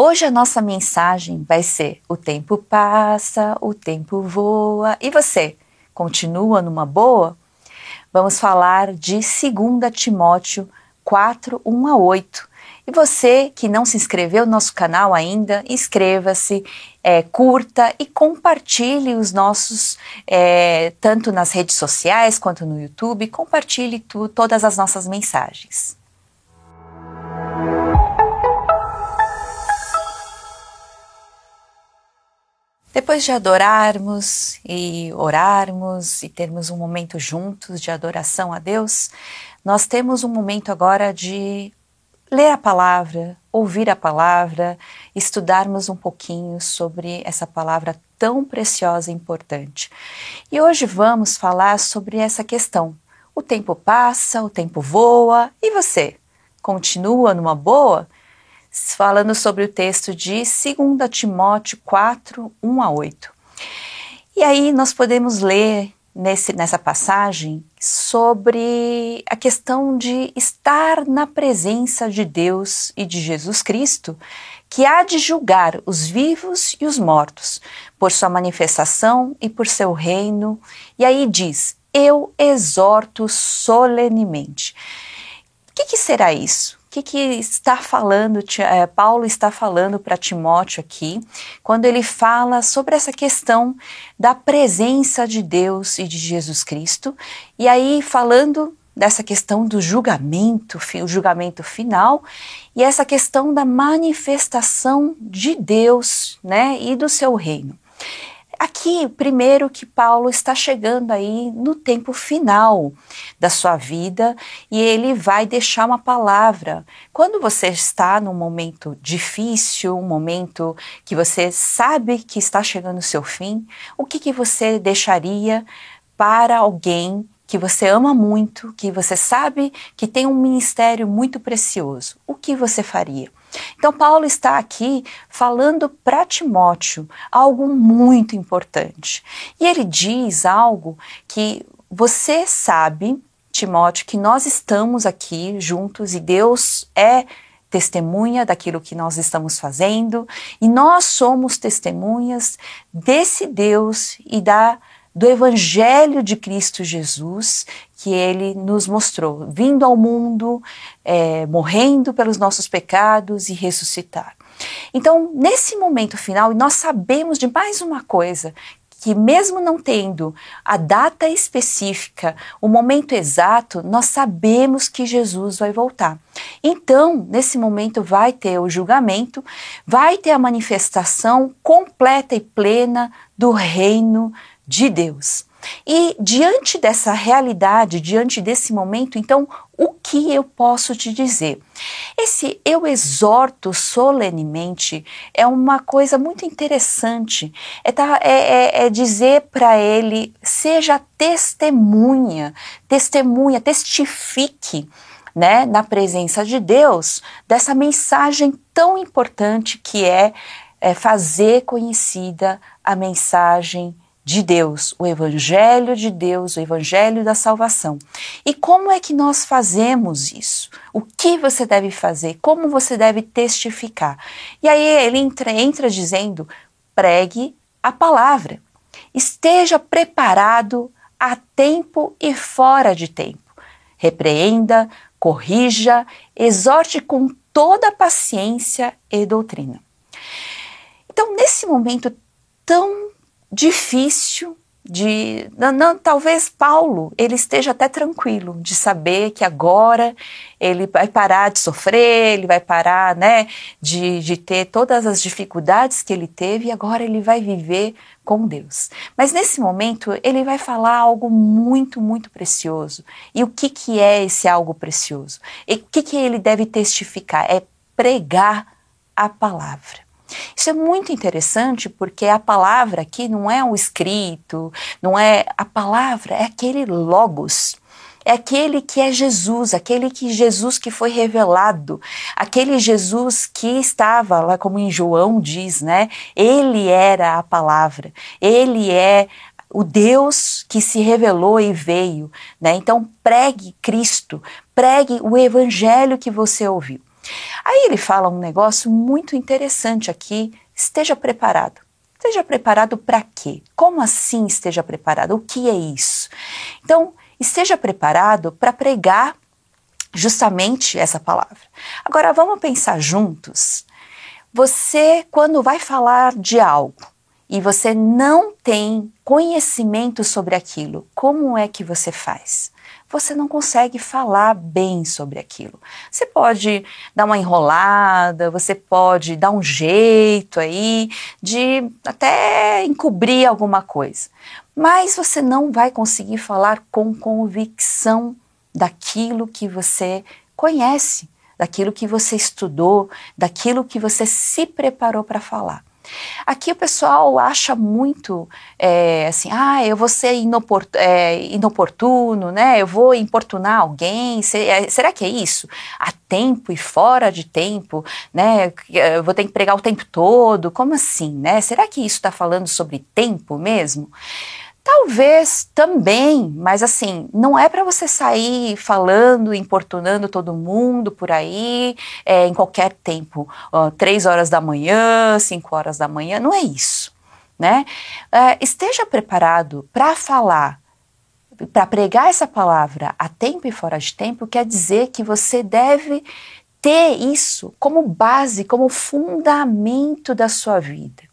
Hoje a nossa mensagem vai ser: o tempo passa, o tempo voa. E você, continua numa boa? Vamos falar de 2 Timóteo 4, 1 a 8. E você que não se inscreveu no nosso canal ainda, inscreva-se, é, curta e compartilhe os nossos, é, tanto nas redes sociais quanto no YouTube, compartilhe tu, todas as nossas mensagens. Depois de adorarmos e orarmos e termos um momento juntos de adoração a Deus, nós temos um momento agora de ler a palavra, ouvir a palavra, estudarmos um pouquinho sobre essa palavra tão preciosa e importante. E hoje vamos falar sobre essa questão. O tempo passa, o tempo voa, e você? Continua numa boa? Falando sobre o texto de 2 Timóteo 4, 1 a 8. E aí nós podemos ler nesse, nessa passagem sobre a questão de estar na presença de Deus e de Jesus Cristo, que há de julgar os vivos e os mortos, por sua manifestação e por seu reino. E aí diz: Eu exorto solenemente. O que, que será isso? Que, que está falando, é, Paulo está falando para Timóteo aqui, quando ele fala sobre essa questão da presença de Deus e de Jesus Cristo, e aí falando dessa questão do julgamento, o julgamento final, e essa questão da manifestação de Deus, né, e do seu reino. Aqui, primeiro que Paulo está chegando aí no tempo final da sua vida e ele vai deixar uma palavra. Quando você está num momento difícil, um momento que você sabe que está chegando o seu fim, o que, que você deixaria para alguém que você ama muito, que você sabe que tem um ministério muito precioso? O que você faria? Então, Paulo está aqui falando para Timóteo algo muito importante. E ele diz algo que você sabe, Timóteo, que nós estamos aqui juntos e Deus é testemunha daquilo que nós estamos fazendo e nós somos testemunhas desse Deus e da do Evangelho de Cristo Jesus que ele nos mostrou, vindo ao mundo, é, morrendo pelos nossos pecados e ressuscitar. Então, nesse momento final, nós sabemos de mais uma coisa, que mesmo não tendo a data específica, o momento exato, nós sabemos que Jesus vai voltar. Então, nesse momento vai ter o julgamento, vai ter a manifestação completa e plena do reino de Deus. E diante dessa realidade, diante desse momento, então, o que eu posso te dizer? Esse eu exorto solenemente é uma coisa muito interessante. É, tá, é, é, é dizer para ele: seja testemunha, testemunha, testifique. Né, na presença de Deus, dessa mensagem tão importante que é, é fazer conhecida a mensagem de Deus, o Evangelho de Deus, o Evangelho da salvação. E como é que nós fazemos isso? O que você deve fazer? Como você deve testificar? E aí ele entra, entra dizendo: pregue a palavra. Esteja preparado a tempo e fora de tempo. Repreenda, corrija, exorte com toda paciência e doutrina. Então, nesse momento tão difícil de não, não, talvez Paulo ele esteja até tranquilo de saber que agora ele vai parar de sofrer, ele vai parar, né, de, de ter todas as dificuldades que ele teve e agora ele vai viver com Deus. Mas nesse momento ele vai falar algo muito, muito precioso. E o que que é esse algo precioso? E o que que ele deve testificar? É pregar a palavra. Isso é muito interessante porque a palavra aqui não é um escrito, não é a palavra, é aquele logos. É aquele que é Jesus, aquele que Jesus que foi revelado, aquele Jesus que estava lá, como em João diz, né? Ele era a palavra, ele é o Deus que se revelou e veio, né? Então pregue Cristo, pregue o evangelho que você ouviu. Aí ele fala um negócio muito interessante aqui: esteja preparado. Esteja preparado para quê? Como assim esteja preparado? O que é isso? Então, esteja preparado para pregar justamente essa palavra. Agora, vamos pensar juntos. Você, quando vai falar de algo e você não tem conhecimento sobre aquilo, como é que você faz? Você não consegue falar bem sobre aquilo. Você pode dar uma enrolada, você pode dar um jeito aí de até encobrir alguma coisa, mas você não vai conseguir falar com convicção daquilo que você conhece, daquilo que você estudou, daquilo que você se preparou para falar. Aqui o pessoal acha muito é, assim, ah, eu vou ser inoport é, inoportuno, né? Eu vou importunar alguém. É, será que é isso? A tempo e fora de tempo, né? Eu vou ter que pregar o tempo todo. Como assim, né? Será que isso está falando sobre tempo mesmo? Talvez também, mas assim, não é para você sair falando, importunando todo mundo por aí, é, em qualquer tempo, ó, três horas da manhã, cinco horas da manhã, não é isso, né? É, esteja preparado para falar, para pregar essa palavra a tempo e fora de tempo, quer dizer que você deve ter isso como base, como fundamento da sua vida.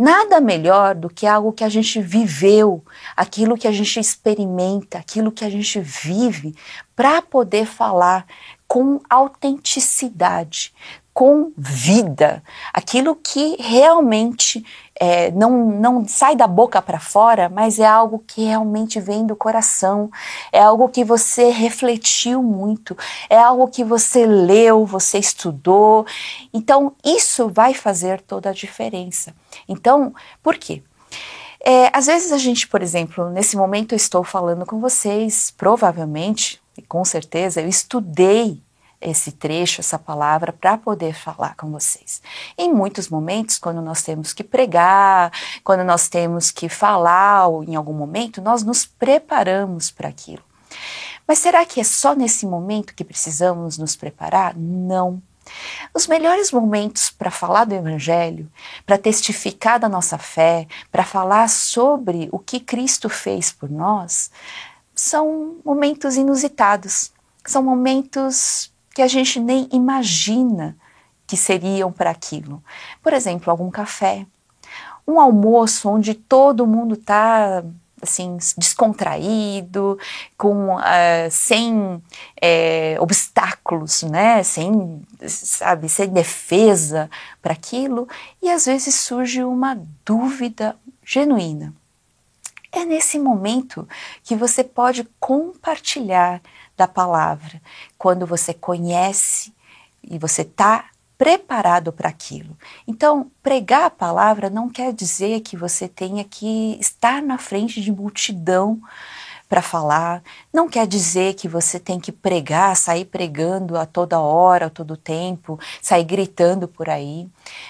Nada melhor do que algo que a gente viveu, aquilo que a gente experimenta, aquilo que a gente vive, para poder falar com autenticidade, com vida, aquilo que realmente é, não, não sai da boca para fora, mas é algo que realmente vem do coração, é algo que você refletiu muito, é algo que você leu, você estudou. Então, isso vai fazer toda a diferença. Então, por quê? É, às vezes a gente, por exemplo, nesse momento eu estou falando com vocês, provavelmente, e com certeza, eu estudei esse trecho, essa palavra, para poder falar com vocês. Em muitos momentos, quando nós temos que pregar, quando nós temos que falar em algum momento, nós nos preparamos para aquilo. Mas será que é só nesse momento que precisamos nos preparar? Não. Os melhores momentos para falar do Evangelho, para testificar da nossa fé, para falar sobre o que Cristo fez por nós, são momentos inusitados, são momentos que a gente nem imagina que seriam para aquilo. Por exemplo, algum café, um almoço onde todo mundo está assim descontraído, com uh, sem é, obstáculos, né, sem sabe, sem defesa para aquilo, e às vezes surge uma dúvida genuína. É nesse momento que você pode compartilhar da palavra, quando você conhece e você está preparado para aquilo. Então, pregar a palavra não quer dizer que você tenha que estar na frente de multidão para falar, não quer dizer que você tem que pregar, sair pregando a toda hora, a todo tempo, sair gritando por aí,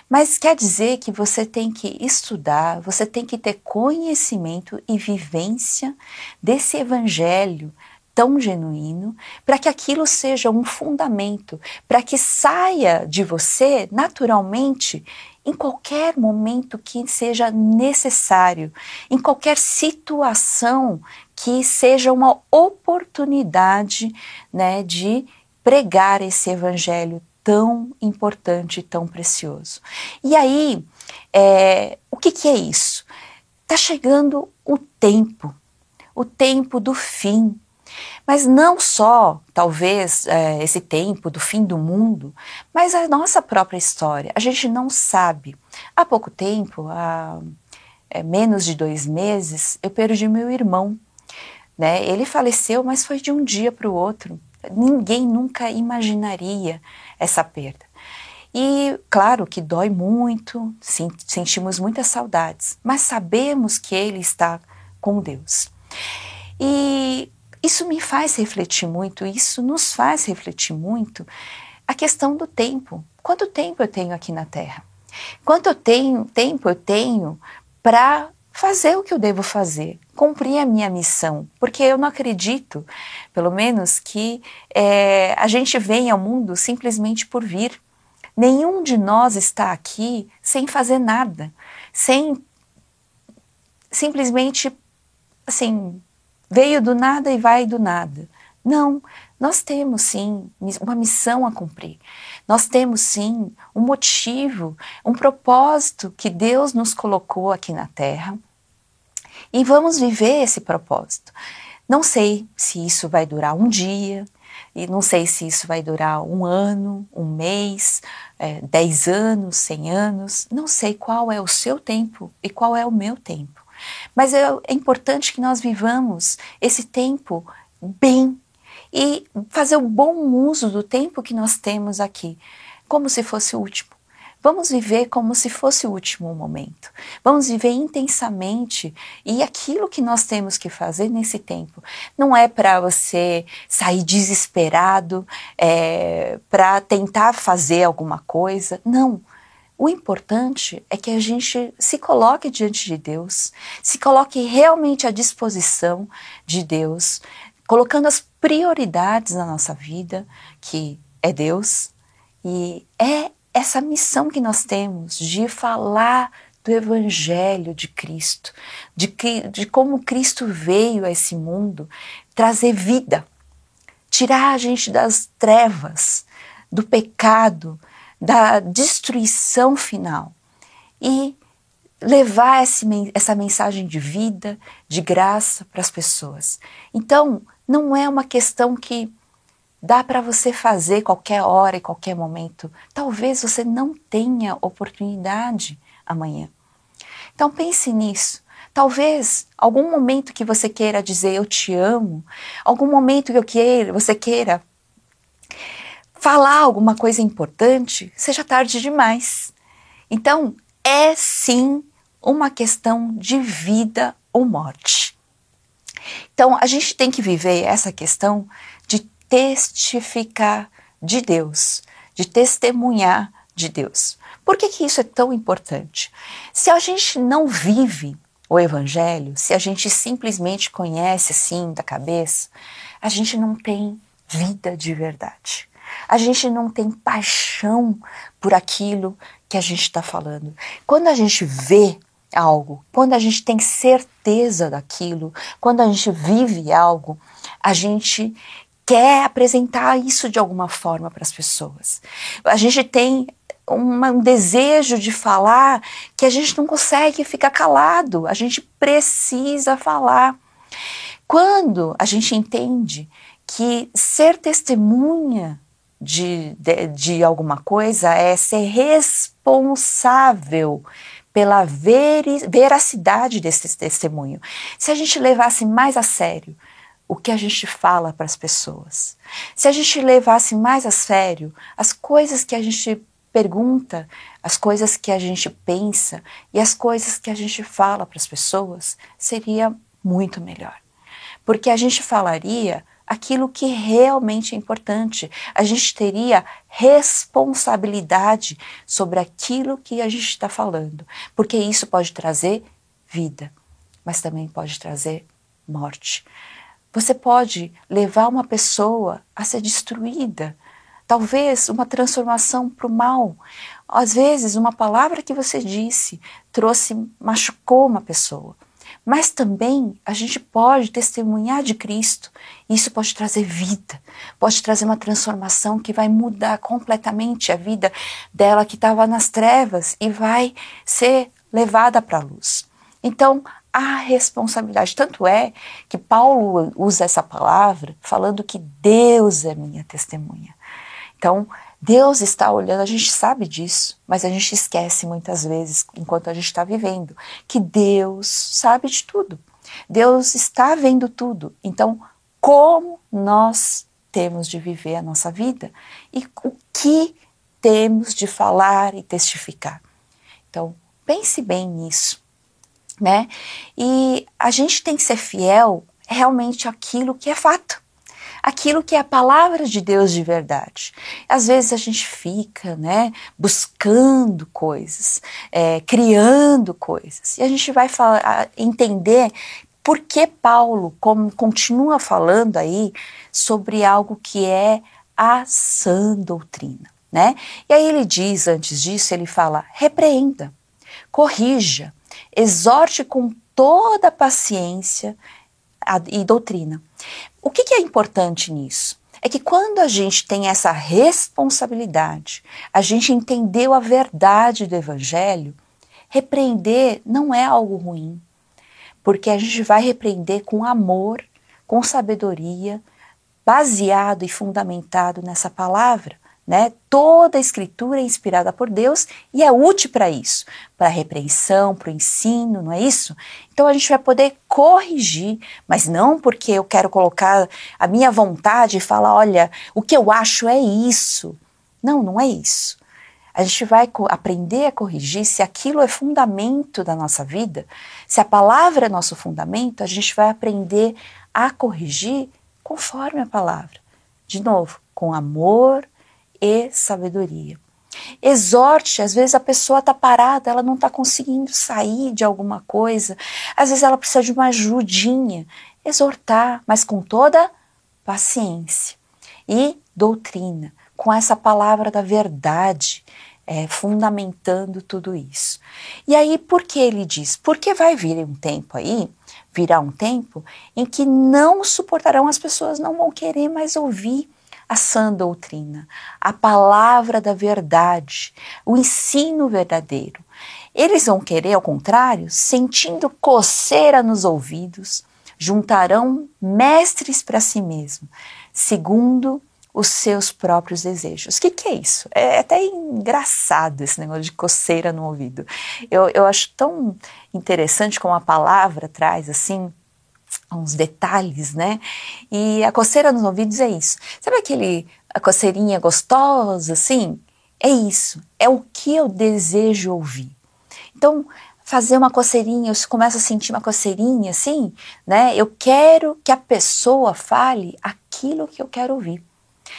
mas quer dizer que você tem que estudar, você tem que ter conhecimento e vivência desse evangelho, tão genuíno, para que aquilo seja um fundamento, para que saia de você naturalmente em qualquer momento que seja necessário, em qualquer situação que seja uma oportunidade né, de pregar esse evangelho tão importante tão precioso. E aí, é, o que, que é isso? Está chegando o tempo, o tempo do fim, mas não só, talvez, é, esse tempo do fim do mundo, mas a nossa própria história. A gente não sabe. Há pouco tempo, há é, menos de dois meses, eu perdi meu irmão. Né? Ele faleceu, mas foi de um dia para o outro. Ninguém nunca imaginaria essa perda. E claro que dói muito, sentimos muitas saudades, mas sabemos que ele está com Deus. E isso me faz refletir muito, isso nos faz refletir muito a questão do tempo. Quanto tempo eu tenho aqui na Terra? Quanto eu tenho, tempo eu tenho para fazer o que eu devo fazer, cumprir a minha missão, porque eu não acredito, pelo menos, que é, a gente vem ao mundo simplesmente por vir. Nenhum de nós está aqui sem fazer nada, sem simplesmente assim, veio do nada e vai do nada. Não, nós temos sim uma missão a cumprir. Nós temos sim um motivo, um propósito que Deus nos colocou aqui na Terra e vamos viver esse propósito. Não sei se isso vai durar um dia, e não sei se isso vai durar um ano, um mês, é, dez anos, cem anos. Não sei qual é o seu tempo e qual é o meu tempo. Mas é, é importante que nós vivamos esse tempo bem e fazer o bom uso do tempo que nós temos aqui, como se fosse o último. Vamos viver como se fosse o último momento. Vamos viver intensamente e aquilo que nós temos que fazer nesse tempo não é para você sair desesperado, é, para tentar fazer alguma coisa. Não. O importante é que a gente se coloque diante de Deus, se coloque realmente à disposição de Deus, colocando as prioridades na nossa vida, que é Deus, e é essa missão que nós temos de falar do Evangelho de Cristo, de, que, de como Cristo veio a esse mundo trazer vida, tirar a gente das trevas, do pecado, da destruição final e levar essa mensagem de vida, de graça para as pessoas. Então, não é uma questão que Dá para você fazer qualquer hora e qualquer momento. Talvez você não tenha oportunidade amanhã. Então pense nisso. Talvez algum momento que você queira dizer eu te amo, algum momento que eu queira, você queira falar alguma coisa importante, seja tarde demais. Então, é sim uma questão de vida ou morte. Então, a gente tem que viver essa questão testificar de Deus, de testemunhar de Deus. Por que, que isso é tão importante? Se a gente não vive o Evangelho, se a gente simplesmente conhece assim da cabeça, a gente não tem vida de verdade. A gente não tem paixão por aquilo que a gente está falando. Quando a gente vê algo, quando a gente tem certeza daquilo, quando a gente vive algo, a gente quer apresentar isso de alguma forma para as pessoas. A gente tem uma, um desejo de falar que a gente não consegue ficar calado, a gente precisa falar. Quando a gente entende que ser testemunha de, de, de alguma coisa é ser responsável pela veracidade desse testemunho. Se a gente levasse mais a sério o que a gente fala para as pessoas. Se a gente levasse mais a sério as coisas que a gente pergunta, as coisas que a gente pensa e as coisas que a gente fala para as pessoas, seria muito melhor. Porque a gente falaria aquilo que realmente é importante. A gente teria responsabilidade sobre aquilo que a gente está falando, porque isso pode trazer vida, mas também pode trazer morte. Você pode levar uma pessoa a ser destruída, talvez uma transformação para o mal. Às vezes, uma palavra que você disse trouxe, machucou uma pessoa. Mas também a gente pode testemunhar de Cristo. Isso pode trazer vida, pode trazer uma transformação que vai mudar completamente a vida dela que estava nas trevas e vai ser levada para a luz. Então, a responsabilidade. Tanto é que Paulo usa essa palavra falando que Deus é minha testemunha. Então, Deus está olhando, a gente sabe disso, mas a gente esquece muitas vezes, enquanto a gente está vivendo, que Deus sabe de tudo. Deus está vendo tudo. Então, como nós temos de viver a nossa vida e o que temos de falar e testificar. Então, pense bem nisso né? E a gente tem que ser fiel realmente àquilo que é fato. Aquilo que é a palavra de Deus de verdade. Às vezes a gente fica, né, buscando coisas, é, criando coisas, e a gente vai falar, entender por que Paulo como, continua falando aí sobre algo que é a sã doutrina, né? E aí ele diz, antes disso, ele fala: repreenda, corrija, exorte com toda paciência e doutrina. O que, que é importante nisso? É que quando a gente tem essa responsabilidade, a gente entendeu a verdade do Evangelho, repreender não é algo ruim, porque a gente vai repreender com amor, com sabedoria, baseado e fundamentado nessa palavra. Né? Toda a escritura é inspirada por Deus e é útil para isso, para a repreensão, para o ensino, não é isso? Então a gente vai poder corrigir, mas não porque eu quero colocar a minha vontade e falar, olha, o que eu acho é isso. Não, não é isso. A gente vai aprender a corrigir se aquilo é fundamento da nossa vida, se a palavra é nosso fundamento, a gente vai aprender a corrigir conforme a palavra. De novo, com amor, e sabedoria. Exorte, às vezes a pessoa está parada, ela não está conseguindo sair de alguma coisa, às vezes ela precisa de uma ajudinha. Exortar, mas com toda paciência. E doutrina, com essa palavra da verdade, é, fundamentando tudo isso. E aí, por que ele diz? Porque vai vir um tempo aí, virá um tempo em que não suportarão, as pessoas não vão querer mais ouvir a sã doutrina, a palavra da verdade, o ensino verdadeiro. Eles vão querer, ao contrário, sentindo coceira nos ouvidos, juntarão mestres para si mesmo, segundo os seus próprios desejos. O que, que, é isso? É até engraçado esse negócio de coceira no ouvido. Eu, eu acho tão interessante como a palavra traz assim uns detalhes, né? E a coceira nos ouvidos é isso. Sabe aquele a coceirinha gostosa, assim? É isso. É o que eu desejo ouvir. Então, fazer uma coceirinha, eu começo a sentir uma coceirinha, assim, né? Eu quero que a pessoa fale aquilo que eu quero ouvir.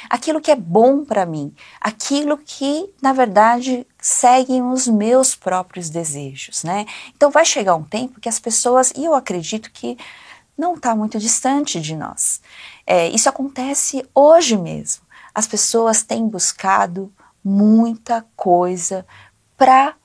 Aquilo que é bom para mim, aquilo que, na verdade, seguem os meus próprios desejos, né? Então vai chegar um tempo que as pessoas, e eu acredito que não está muito distante de nós. É, isso acontece hoje mesmo. As pessoas têm buscado muita coisa para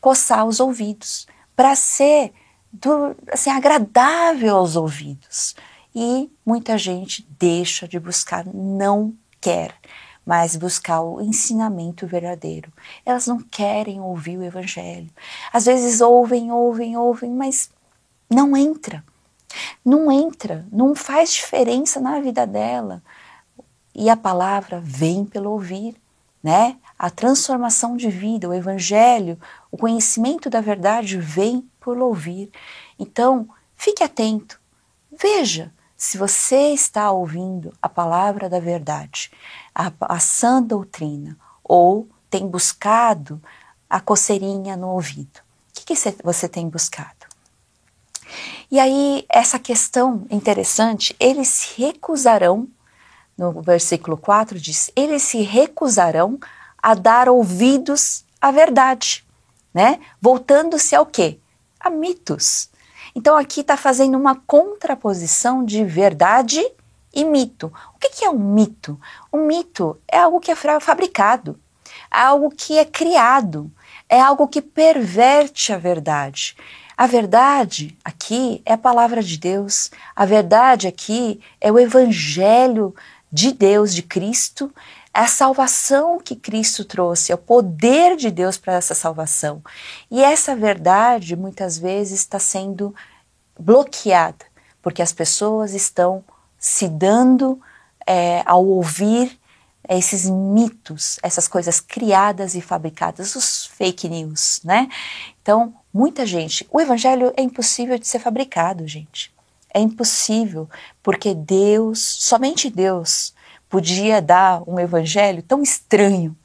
coçar os ouvidos, para ser do, assim, agradável aos ouvidos. E muita gente deixa de buscar, não quer mais buscar o ensinamento verdadeiro. Elas não querem ouvir o evangelho. Às vezes ouvem, ouvem, ouvem, mas não entra não entra, não faz diferença na vida dela. E a palavra vem pelo ouvir, né? A transformação de vida, o evangelho, o conhecimento da verdade vem por ouvir. Então, fique atento. Veja se você está ouvindo a palavra da verdade, a, a sã doutrina, ou tem buscado a coceirinha no ouvido. O que, que você tem buscado? E aí, essa questão interessante, eles se recusarão, no versículo 4 diz, eles se recusarão a dar ouvidos à verdade, né? Voltando-se ao quê? A mitos. Então aqui está fazendo uma contraposição de verdade e mito. O que, que é um mito? Um mito é algo que é fabricado, é algo que é criado, é algo que perverte a verdade. A verdade aqui é a palavra de Deus, a verdade aqui é o evangelho de Deus, de Cristo, é a salvação que Cristo trouxe, é o poder de Deus para essa salvação. E essa verdade muitas vezes está sendo bloqueada, porque as pessoas estão se dando é, ao ouvir esses mitos, essas coisas criadas e fabricadas, os fake news, né? Então, muita gente. O evangelho é impossível de ser fabricado, gente. É impossível, porque Deus, somente Deus, podia dar um evangelho tão estranho,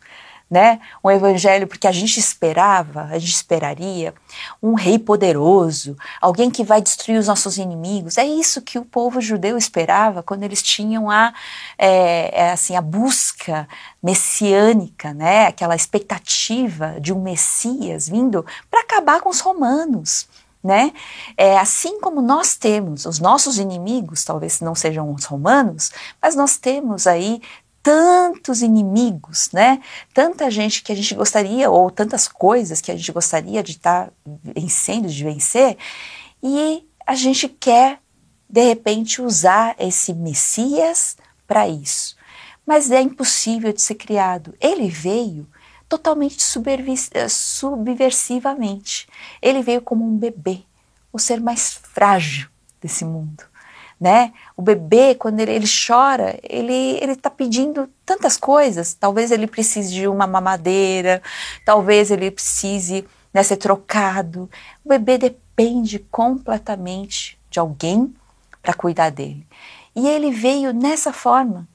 né? Um evangelho porque a gente esperava, a gente esperaria um rei poderoso, alguém que vai destruir os nossos inimigos. É isso que o povo judeu esperava quando eles tinham a, é, é assim, a busca messiânica, né? Aquela expectativa de um Messias vindo para acabar com os romanos. Né? É, assim como nós temos os nossos inimigos, talvez não sejam os romanos, mas nós temos aí tantos inimigos, né? Tanta gente que a gente gostaria, ou tantas coisas que a gente gostaria de estar tá vencendo, de vencer, e a gente quer, de repente, usar esse Messias para isso. Mas é impossível de ser criado. Ele veio totalmente eh, subversivamente. Ele veio como um bebê, o ser mais frágil desse mundo né? O bebê, quando ele, ele chora, ele está pedindo tantas coisas. Talvez ele precise de uma mamadeira, talvez ele precise né, ser trocado. O bebê depende completamente de alguém para cuidar dele. E ele veio nessa forma,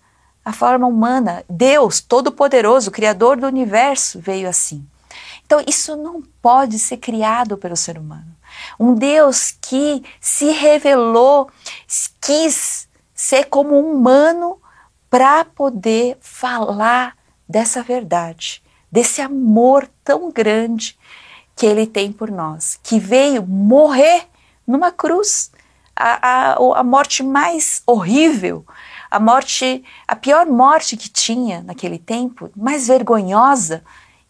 a forma humana. Deus, Todo-Poderoso, Criador do universo, veio assim. Então, isso não pode ser criado pelo ser humano. Um Deus que se revelou, quis ser como um humano para poder falar dessa verdade, desse amor tão grande que ele tem por nós, que veio morrer numa cruz, a, a, a morte mais horrível, a morte, a pior morte que tinha naquele tempo, mais vergonhosa,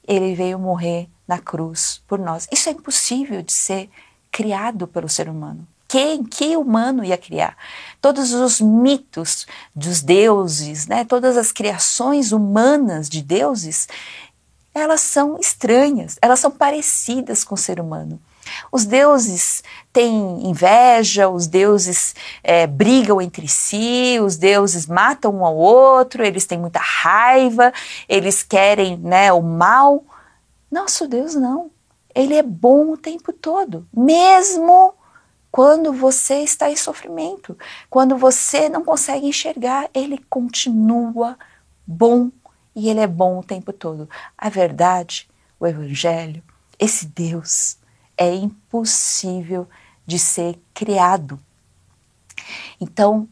ele veio morrer na cruz por nós. Isso é impossível de ser criado pelo ser humano. Quem, que humano ia criar? Todos os mitos dos deuses, né, todas as criações humanas de deuses, elas são estranhas, elas são parecidas com o ser humano. Os deuses têm inveja, os deuses é, brigam entre si, os deuses matam um ao outro, eles têm muita raiva, eles querem né, o mal. Nosso Deus não. Ele é bom o tempo todo, mesmo quando você está em sofrimento, quando você não consegue enxergar, ele continua bom e ele é bom o tempo todo. A verdade, o evangelho, esse Deus é impossível de ser criado. Então,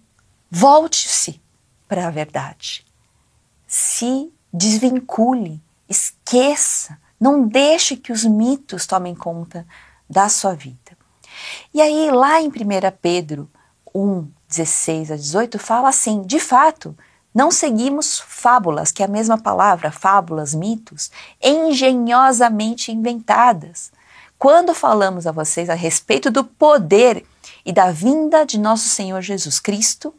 volte-se para a verdade. Se desvincule, esqueça não deixe que os mitos tomem conta da sua vida. E aí, lá em 1 Pedro 1, 16 a 18, fala assim: de fato, não seguimos fábulas, que é a mesma palavra, fábulas, mitos, engenhosamente inventadas. Quando falamos a vocês a respeito do poder e da vinda de nosso Senhor Jesus Cristo,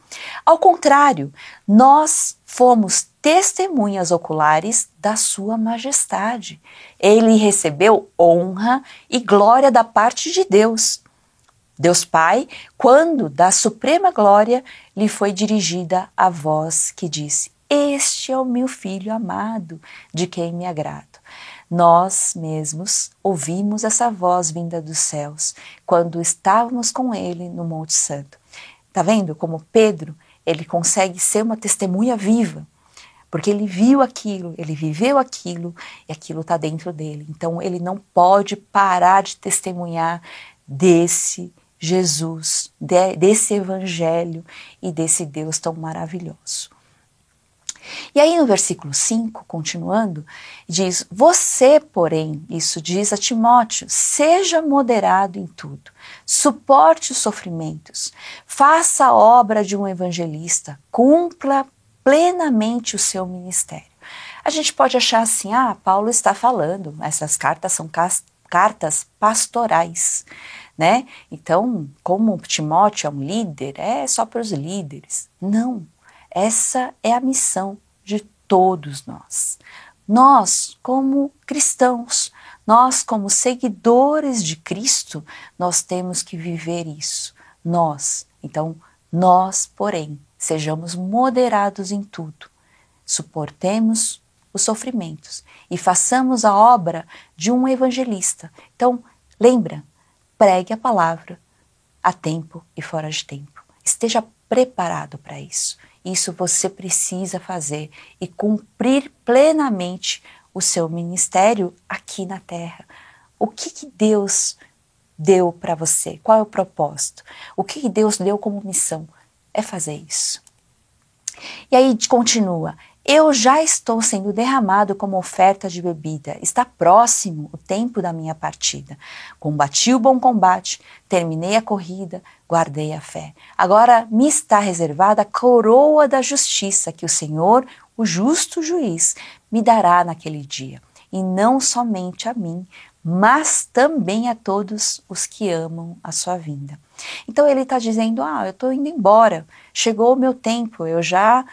ao contrário, nós fomos testemunhas oculares da Sua Majestade. Ele recebeu honra e glória da parte de Deus. Deus Pai, quando da suprema glória lhe foi dirigida a voz que disse: Este é o meu filho amado, de quem me agrado. Nós mesmos ouvimos essa voz vinda dos céus quando estávamos com ele no Monte Santo. Tá vendo como Pedro, ele consegue ser uma testemunha viva porque ele viu aquilo, ele viveu aquilo e aquilo está dentro dele. Então ele não pode parar de testemunhar desse Jesus, de, desse Evangelho e desse Deus tão maravilhoso. E aí no versículo 5, continuando, diz: Você, porém, isso diz a Timóteo, seja moderado em tudo, suporte os sofrimentos, faça a obra de um evangelista, cumpra plenamente o seu ministério. A gente pode achar assim: ah, Paulo está falando, essas cartas são cartas pastorais, né? Então, como Timóteo é um líder, é só para os líderes. Não, essa é a missão de todos nós. Nós, como cristãos, nós, como seguidores de Cristo, nós temos que viver isso. Nós, então, nós, porém, Sejamos moderados em tudo, suportemos os sofrimentos e façamos a obra de um evangelista. Então, lembra, pregue a palavra a tempo e fora de tempo. Esteja preparado para isso. Isso você precisa fazer e cumprir plenamente o seu ministério aqui na terra. O que, que Deus deu para você? Qual é o propósito? O que, que Deus deu como missão? É fazer isso. E aí continua: eu já estou sendo derramado como oferta de bebida. Está próximo o tempo da minha partida. Combati o bom combate, terminei a corrida, guardei a fé. Agora me está reservada a coroa da justiça que o Senhor, o justo juiz, me dará naquele dia. E não somente a mim, mas também a todos os que amam a sua vinda. Então ele está dizendo: Ah, eu estou indo embora, chegou o meu tempo, eu já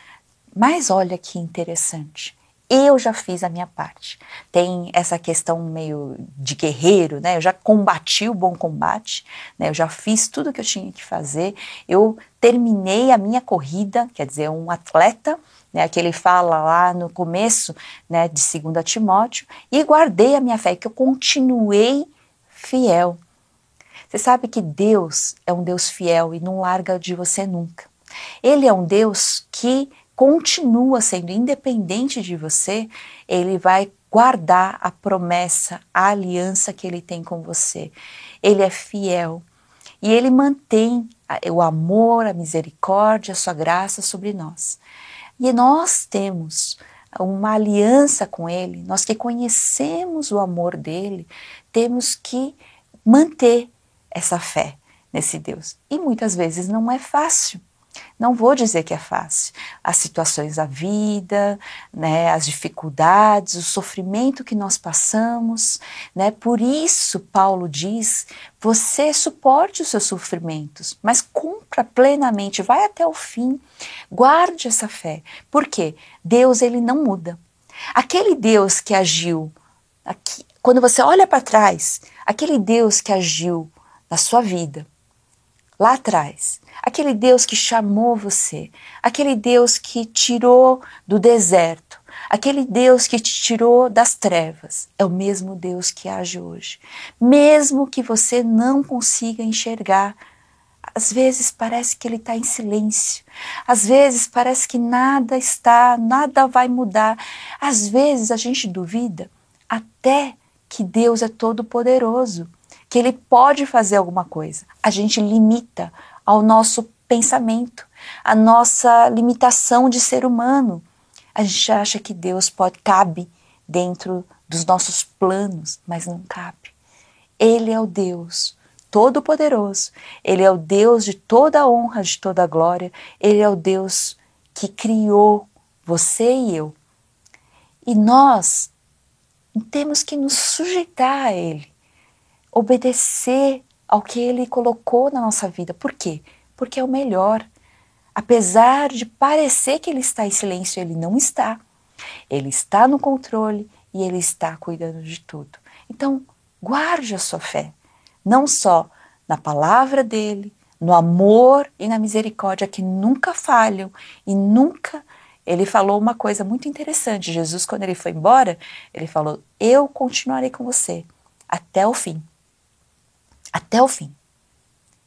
mas olha que interessante. Eu já fiz a minha parte. Tem essa questão meio de guerreiro, né? Eu já combati o bom combate, né? Eu já fiz tudo que eu tinha que fazer. Eu terminei a minha corrida, quer dizer, um atleta, né, que ele fala lá no começo né, de 2 Timóteo, e guardei a minha fé, que eu continuei fiel. Você sabe que Deus é um Deus fiel e não larga de você nunca. Ele é um Deus que continua sendo independente de você, ele vai guardar a promessa, a aliança que ele tem com você. Ele é fiel e ele mantém o amor, a misericórdia, a sua graça sobre nós. E nós temos uma aliança com ele, nós que conhecemos o amor dele, temos que manter essa fé nesse Deus. E muitas vezes não é fácil. Não vou dizer que é fácil. As situações da vida, né, as dificuldades, o sofrimento que nós passamos, né? Por isso Paulo diz: você suporte os seus sofrimentos, mas cumpra plenamente, vai até o fim. Guarde essa fé. Por quê? Deus ele não muda. Aquele Deus que agiu aqui, quando você olha para trás, aquele Deus que agiu na sua vida, lá atrás, aquele Deus que chamou você, aquele Deus que tirou do deserto, aquele Deus que te tirou das trevas, é o mesmo Deus que age hoje. Mesmo que você não consiga enxergar, às vezes parece que ele está em silêncio, às vezes parece que nada está, nada vai mudar, às vezes a gente duvida até que Deus é todo-poderoso que ele pode fazer alguma coisa. A gente limita ao nosso pensamento, a nossa limitação de ser humano. A gente acha que Deus pode cabe dentro dos nossos planos, mas não cabe. Ele é o Deus todo-poderoso. Ele é o Deus de toda a honra, de toda a glória. Ele é o Deus que criou você e eu. E nós temos que nos sujeitar a Ele obedecer ao que Ele colocou na nossa vida. Por quê? Porque é o melhor. Apesar de parecer que Ele está em silêncio, Ele não está. Ele está no controle e Ele está cuidando de tudo. Então, guarde a sua fé, não só na palavra dele, no amor e na misericórdia que nunca falham e nunca. Ele falou uma coisa muito interessante. Jesus, quando ele foi embora, ele falou: Eu continuarei com você até o fim até o fim.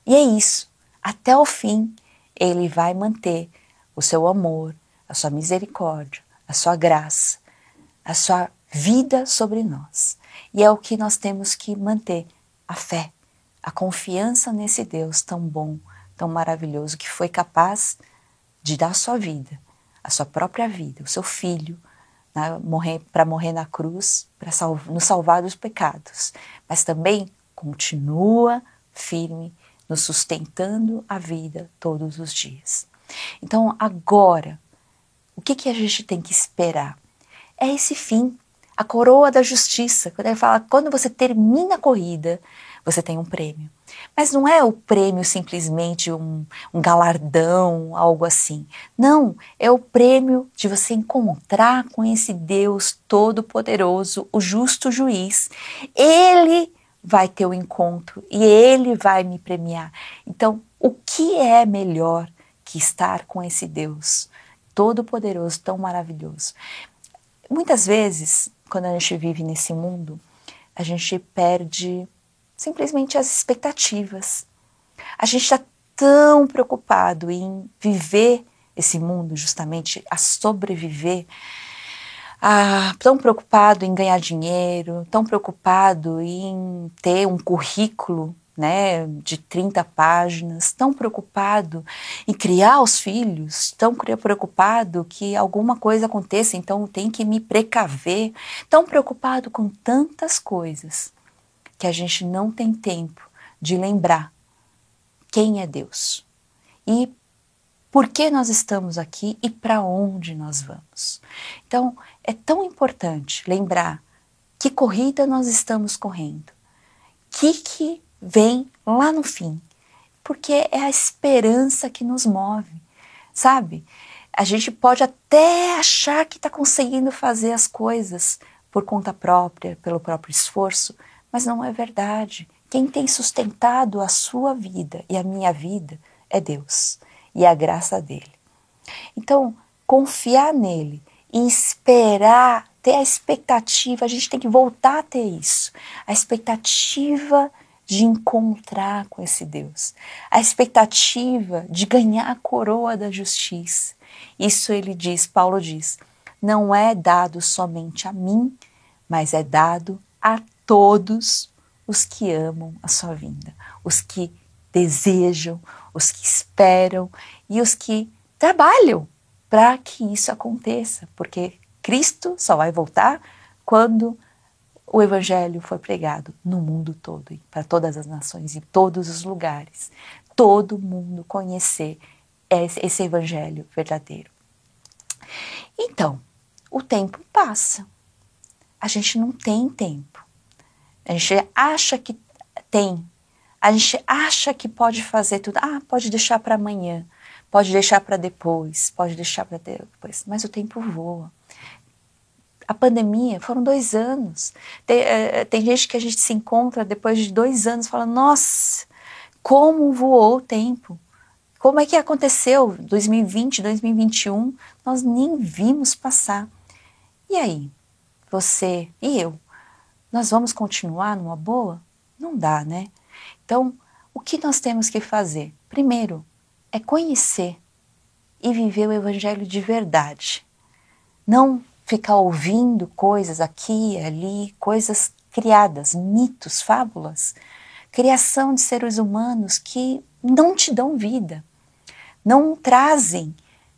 E é isso, até o fim ele vai manter o seu amor, a sua misericórdia, a sua graça, a sua vida sobre nós. E é o que nós temos que manter, a fé, a confiança nesse Deus tão bom, tão maravilhoso, que foi capaz de dar a sua vida, a sua própria vida, o seu filho, né, morrer, para morrer na cruz, para nos salvar dos pecados, mas também continua firme, nos sustentando a vida todos os dias. Então, agora, o que, que a gente tem que esperar? É esse fim, a coroa da justiça. Quando ele fala, quando você termina a corrida, você tem um prêmio. Mas não é o prêmio simplesmente um, um galardão, algo assim. Não, é o prêmio de você encontrar com esse Deus todo-poderoso, o justo juiz. Ele vai ter o encontro e ele vai me premiar. Então, o que é melhor que estar com esse Deus todo-poderoso, tão maravilhoso? Muitas vezes, quando a gente vive nesse mundo, a gente perde simplesmente as expectativas. A gente está tão preocupado em viver esse mundo, justamente a sobreviver, ah, tão preocupado em ganhar dinheiro, tão preocupado em ter um currículo né, de 30 páginas, tão preocupado em criar os filhos, tão preocupado que alguma coisa aconteça, então tem que me precaver, tão preocupado com tantas coisas que a gente não tem tempo de lembrar quem é Deus. E por que nós estamos aqui e para onde nós vamos. Então, é tão importante lembrar que corrida nós estamos correndo, que que vem lá no fim, porque é a esperança que nos move, sabe? A gente pode até achar que está conseguindo fazer as coisas por conta própria, pelo próprio esforço, mas não é verdade. Quem tem sustentado a sua vida e a minha vida é Deus e a graça dele. Então, confiar nele e esperar, ter a expectativa, a gente tem que voltar a ter isso, a expectativa de encontrar com esse Deus, a expectativa de ganhar a coroa da justiça. Isso ele diz, Paulo diz, não é dado somente a mim, mas é dado a todos os que amam a sua vinda, os que desejam, os que esperam e os que trabalham para que isso aconteça, porque Cristo só vai voltar quando o Evangelho foi pregado no mundo todo, para todas as nações, em todos os lugares. Todo mundo conhecer esse Evangelho verdadeiro. Então, o tempo passa. A gente não tem tempo. A gente acha que tem. A gente acha que pode fazer tudo. Ah, pode deixar para amanhã, pode deixar para depois, pode deixar para depois. Mas o tempo voa a pandemia foram dois anos. Tem, é, tem, gente que a gente se encontra depois de dois anos fala: nossa, como voou o tempo. Como é que aconteceu 2020, 2021? Nós nem vimos passar. E aí, você e eu, nós vamos continuar numa boa? Não dá, né? Então, o que nós temos que fazer? Primeiro, é conhecer e viver o Evangelho de verdade. Não ficar ouvindo coisas aqui e ali, coisas criadas, mitos, fábulas, criação de seres humanos que não te dão vida, não trazem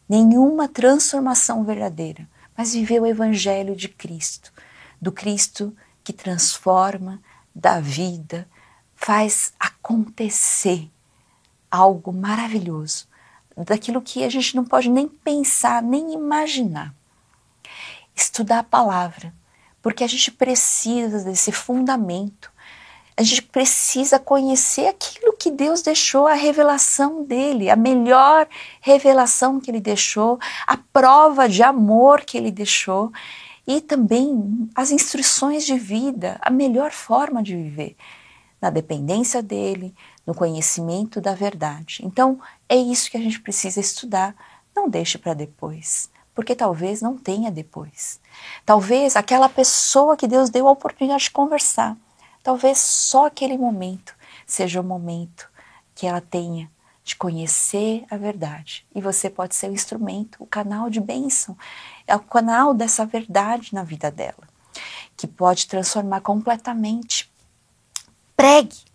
nenhuma transformação verdadeira, mas viver o Evangelho de Cristo, do Cristo que transforma, dá vida, faz acontecer algo maravilhoso, daquilo que a gente não pode nem pensar, nem imaginar estudar a palavra, porque a gente precisa desse fundamento. A gente precisa conhecer aquilo que Deus deixou, a revelação dele, a melhor revelação que ele deixou, a prova de amor que ele deixou e também as instruções de vida, a melhor forma de viver, na dependência dele, no conhecimento da verdade. Então, é isso que a gente precisa estudar. Não deixe para depois porque talvez não tenha depois. Talvez aquela pessoa que Deus deu a oportunidade de conversar, talvez só aquele momento seja o momento que ela tenha de conhecer a verdade. E você pode ser o instrumento, o canal de bênção, é o canal dessa verdade na vida dela, que pode transformar completamente. Pregue,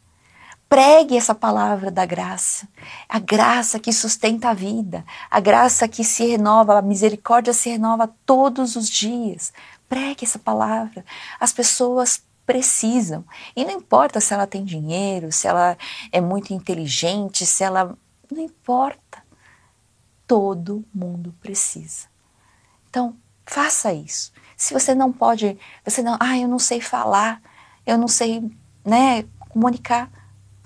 Pregue essa palavra da graça, a graça que sustenta a vida, a graça que se renova, a misericórdia se renova todos os dias. Pregue essa palavra. As pessoas precisam. E não importa se ela tem dinheiro, se ela é muito inteligente, se ela. Não importa. Todo mundo precisa. Então, faça isso. Se você não pode, você não, ah, eu não sei falar, eu não sei, né, comunicar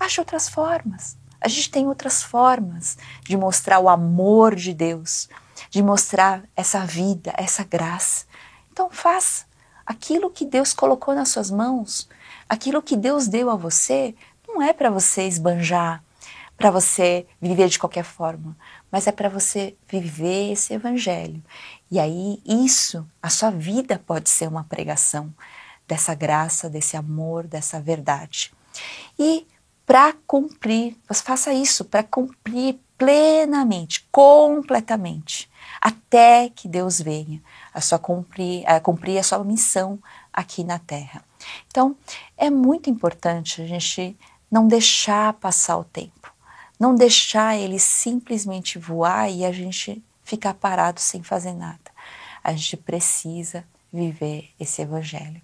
Ache outras formas. A gente tem outras formas de mostrar o amor de Deus, de mostrar essa vida, essa graça. Então faça aquilo que Deus colocou nas suas mãos, aquilo que Deus deu a você, não é para você esbanjar, para você viver de qualquer forma, mas é para você viver esse evangelho. E aí isso, a sua vida pode ser uma pregação dessa graça, desse amor, dessa verdade. E para cumprir, você faça isso para cumprir plenamente, completamente, até que Deus venha, a sua cumprir, a cumprir a sua missão aqui na Terra. Então, é muito importante a gente não deixar passar o tempo, não deixar ele simplesmente voar e a gente ficar parado sem fazer nada. A gente precisa viver esse evangelho.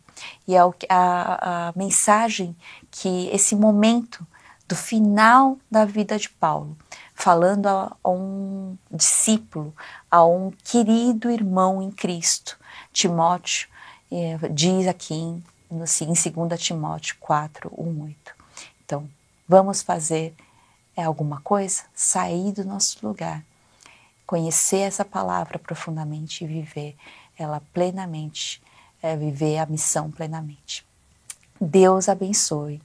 E é a, a, a mensagem que esse momento do final da vida de Paulo, falando a, a, um discípulo, a um querido irmão em Cristo, Timóteo, diz aqui em, em 2 Timóteo 4, 1, 8. Então, vamos fazer é alguma coisa? Sair do nosso lugar, conhecer essa palavra profundamente e viver ela plenamente, é, viver a missão plenamente. Deus abençoe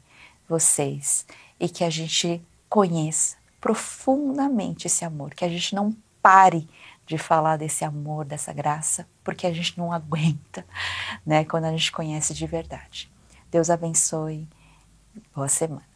vocês e que a gente conheça profundamente esse amor, que a gente não pare de falar desse amor, dessa graça, porque a gente não aguenta, né, quando a gente conhece de verdade. Deus abençoe. Boa semana.